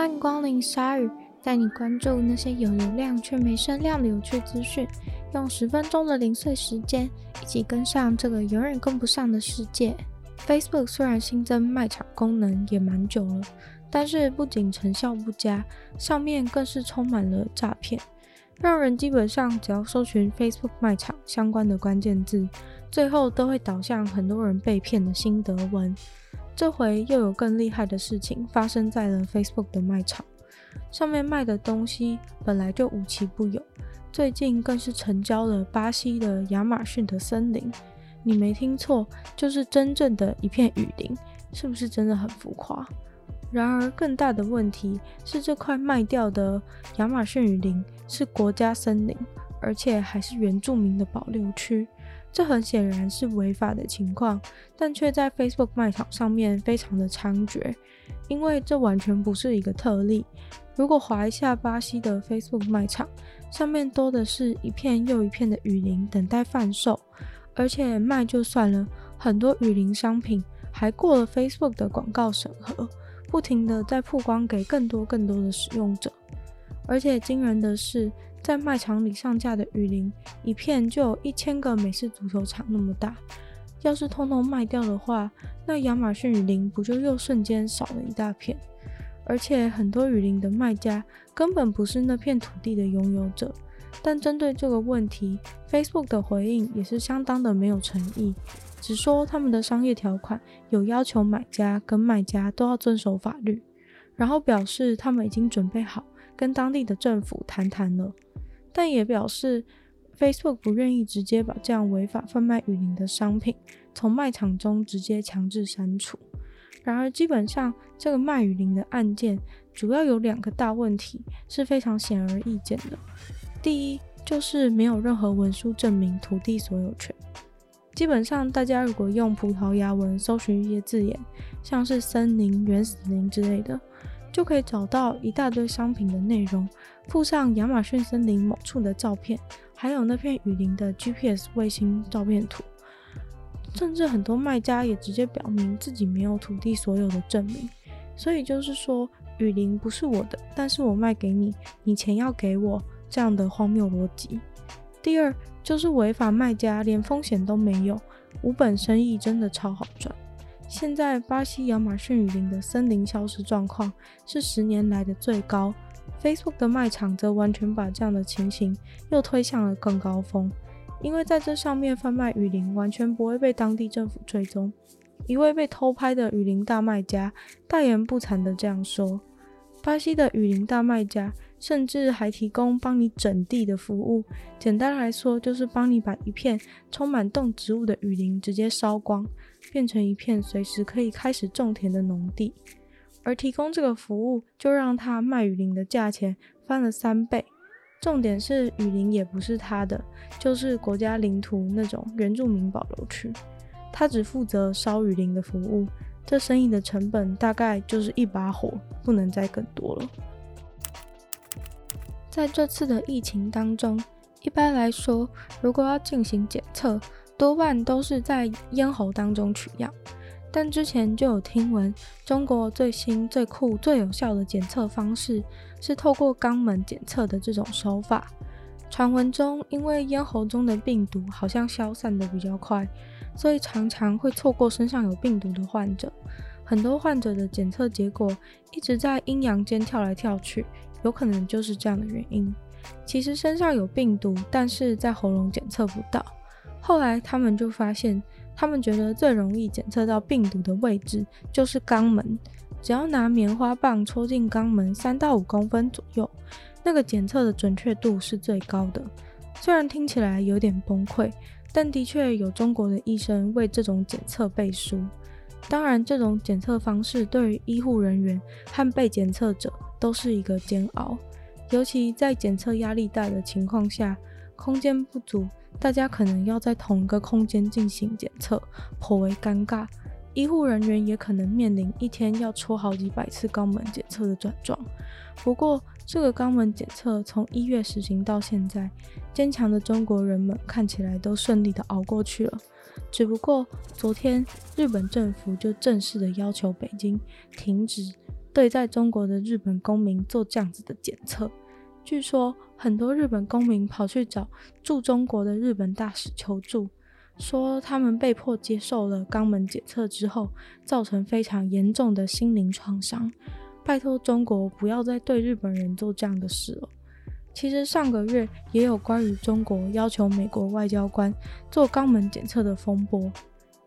欢迎光临鲨鱼，带你关注那些有流量却没声量的有趣资讯，用十分钟的零碎时间，一起跟上这个永远跟不上的世界。Facebook 虽然新增卖场功能也蛮久了，但是不仅成效不佳，上面更是充满了诈骗，让人基本上只要搜寻 Facebook 卖场相关的关键字，最后都会导向很多人被骗的心得文。这回又有更厉害的事情发生在了 Facebook 的卖场，上面卖的东西本来就无奇不有，最近更是成交了巴西的亚马逊的森林。你没听错，就是真正的一片雨林，是不是真的很浮夸？然而更大的问题是，这块卖掉的亚马逊雨林是国家森林，而且还是原住民的保留区。这很显然是违法的情况，但却在 Facebook 卖场上面非常的猖獗，因为这完全不是一个特例。如果滑一下巴西的 Facebook 卖场，上面多的是一片又一片的雨林等待贩售，而且卖就算了，很多雨林商品还过了 Facebook 的广告审核，不停的在曝光给更多更多的使用者，而且惊人的是。在卖场里上架的雨林，一片就有一千个美式足球场那么大。要是通通卖掉的话，那亚马逊雨林不就又瞬间少了一大片？而且很多雨林的卖家根本不是那片土地的拥有者。但针对这个问题，Facebook 的回应也是相当的没有诚意，只说他们的商业条款有要求买家跟卖家都要遵守法律，然后表示他们已经准备好跟当地的政府谈谈了。但也表示，Facebook 不愿意直接把这样违法贩卖雨林的商品从卖场中直接强制删除。然而，基本上这个卖雨林的案件主要有两个大问题是非常显而易见的。第一，就是没有任何文书证明土地所有权。基本上，大家如果用葡萄牙文搜寻一些字眼，像是森林、原始林之类的。就可以找到一大堆商品的内容，附上亚马逊森林某处的照片，还有那片雨林的 GPS 卫星照片图，甚至很多卖家也直接表明自己没有土地所有的证明。所以就是说，雨林不是我的，但是我卖给你，你钱要给我，这样的荒谬逻辑。第二就是违法卖家连风险都没有，无本生意真的超好赚。现在巴西亚马逊雨林的森林消失状况是十年来的最高，Facebook 的卖场则完全把这样的情形又推向了更高峰，因为在这上面贩卖雨林完全不会被当地政府追踪。一位被偷拍的雨林大卖家大言不惭地这样说：“巴西的雨林大卖家甚至还提供帮你整地的服务，简单来说就是帮你把一片充满动植物的雨林直接烧光。”变成一片随时可以开始种田的农地，而提供这个服务就让他卖雨林的价钱翻了三倍。重点是雨林也不是他的，就是国家领土那种原住民保留区，他只负责烧雨林的服务。这生意的成本大概就是一把火，不能再更多了。在这次的疫情当中，一般来说，如果要进行检测，多半都是在咽喉当中取样，但之前就有听闻，中国最新、最酷、最有效的检测方式是透过肛门检测的这种手法。传闻中，因为咽喉中的病毒好像消散得比较快，所以常常会错过身上有病毒的患者。很多患者的检测结果一直在阴阳间跳来跳去，有可能就是这样的原因。其实身上有病毒，但是在喉咙检测不到。后来他们就发现，他们觉得最容易检测到病毒的位置就是肛门，只要拿棉花棒戳进肛门三到五公分左右，那个检测的准确度是最高的。虽然听起来有点崩溃，但的确有中国的医生为这种检测背书。当然，这种检测方式对于医护人员和被检测者都是一个煎熬，尤其在检测压力大的情况下，空间不足。大家可能要在同一个空间进行检测，颇为尴尬。医护人员也可能面临一天要戳好几百次肛门检测的转状。不过，这个肛门检测从一月实行到现在，坚强的中国人们看起来都顺利的熬过去了。只不过，昨天日本政府就正式的要求北京停止对在中国的日本公民做这样子的检测。据说很多日本公民跑去找驻中国的日本大使求助，说他们被迫接受了肛门检测之后，造成非常严重的心灵创伤。拜托中国不要再对日本人做这样的事了。其实上个月也有关于中国要求美国外交官做肛门检测的风波，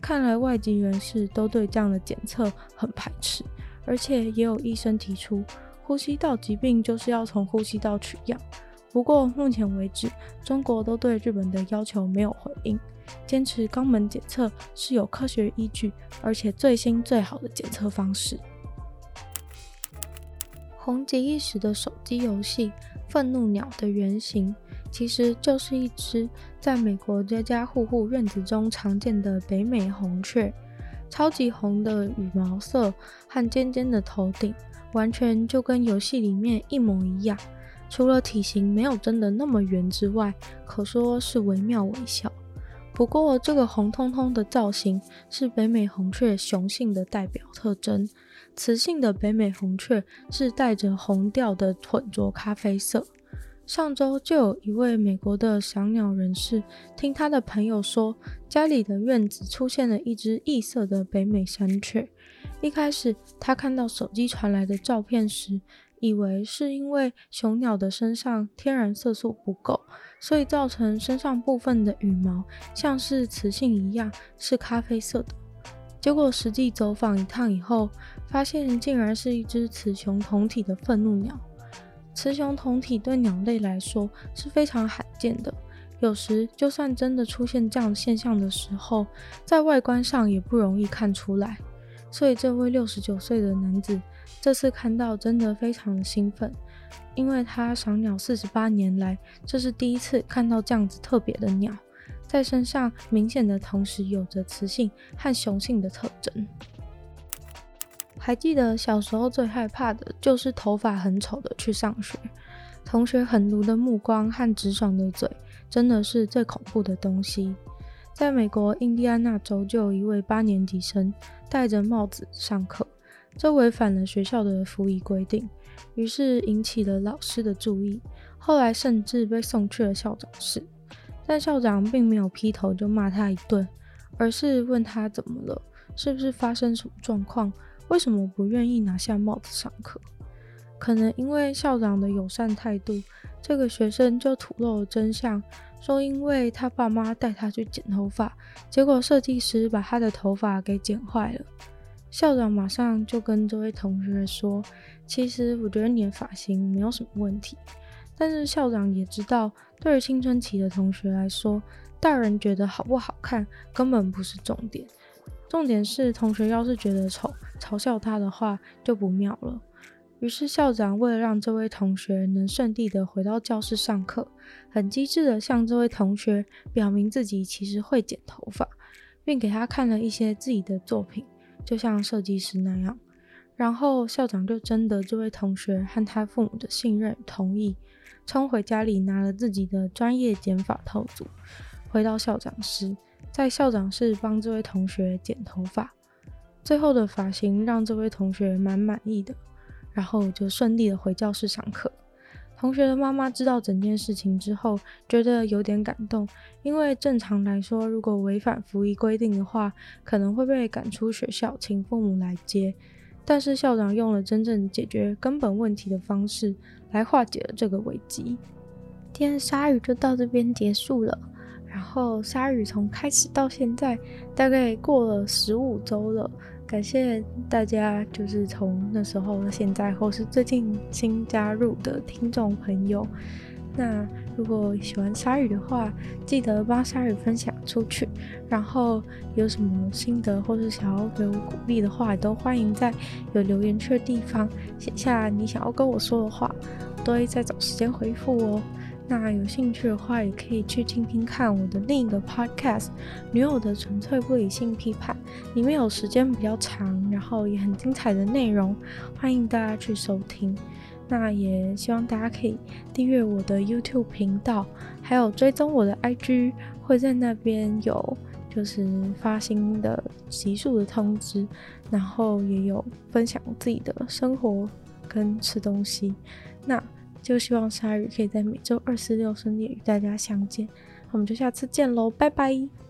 看来外籍人士都对这样的检测很排斥，而且也有医生提出，呼吸道疾病就是要从呼吸道取样。不过目前为止，中国都对日本的要求没有回应，坚持肛门检测是有科学依据，而且最新最好的检测方式。红极一时的手机游戏《愤怒鸟》的原型，其实就是一只在美国家家户户院子中常见的北美红雀。超级红的羽毛色和尖尖的头顶，完全就跟游戏里面一模一样。除了体型没有真的那么圆之外，可说是惟妙惟肖。不过，这个红彤彤的造型是北美红雀雄性的代表特征。雌性的北美红雀是带着红调的混浊咖啡色。上周就有一位美国的赏鸟人士，听他的朋友说，家里的院子出现了一只异色的北美山雀。一开始他看到手机传来的照片时，以为是因为雄鸟的身上天然色素不够，所以造成身上部分的羽毛像是雌性一样是咖啡色的。结果实际走访一趟以后，发现竟然是一只雌雄同体的愤怒鸟。雌雄同体对鸟类来说是非常罕见的，有时就算真的出现这样现象的时候，在外观上也不容易看出来。所以这位六十九岁的男子这次看到真的非常的兴奋，因为他赏鸟四十八年来，这是第一次看到这样子特别的鸟。在身上明显的同时有着雌性和雄性的特征。还记得小时候最害怕的就是头发很丑的去上学，同学狠毒的目光和直爽的嘴，真的是最恐怖的东西。在美国印第安纳州，就有一位八年级生戴着帽子上课，这违反了学校的服仪规定，于是引起了老师的注意，后来甚至被送去了校长室。但校长并没有劈头就骂他一顿，而是问他怎么了，是不是发生什么状况，为什么不愿意拿下帽子上课？可能因为校长的友善态度，这个学生就吐露了真相，说因为他爸妈带他去剪头发，结果设计师把他的头发给剪坏了。校长马上就跟这位同学说：“其实我觉得你的发型没有什么问题。”但是校长也知道，对于青春期的同学来说，大人觉得好不好看根本不是重点，重点是同学要是觉得丑，嘲笑他的话就不妙了。于是校长为了让这位同学能顺利的回到教室上课，很机智的向这位同学表明自己其实会剪头发，并给他看了一些自己的作品，就像设计师那样。然后校长就征得这位同学和他父母的信任与同意。冲回家里拿了自己的专业剪发套组，回到校长室，在校长室帮这位同学剪头发。最后的发型让这位同学蛮满意的，然后就顺利的回教室上课。同学的妈妈知道整件事情之后，觉得有点感动，因为正常来说，如果违反服役规定的话，可能会被赶出学校，请父母来接。但是校长用了真正解决根本问题的方式来化解了这个危机。今天鲨鱼就到这边结束了。然后鲨鱼从开始到现在大概过了十五周了，感谢大家，就是从那时候现在，或是最近新加入的听众朋友。那如果喜欢鲨鱼的话，记得帮鲨鱼分享出去。然后有什么心得或是想要给我鼓励的话，都欢迎在有留言区的地方写下你想要跟我说的话，我都会再找时间回复哦。那有兴趣的话，也可以去听听看我的另一个 podcast《女友的纯粹不理性批判》，里面有时间比较长，然后也很精彩的内容，欢迎大家去收听。那也希望大家可以订阅我的 YouTube 频道，还有追踪我的 IG，会在那边有就是发新的集数的通知，然后也有分享自己的生活跟吃东西。那就希望鲨鱼可以在每周二、四、六深夜与大家相见。我们就下次见喽，拜拜。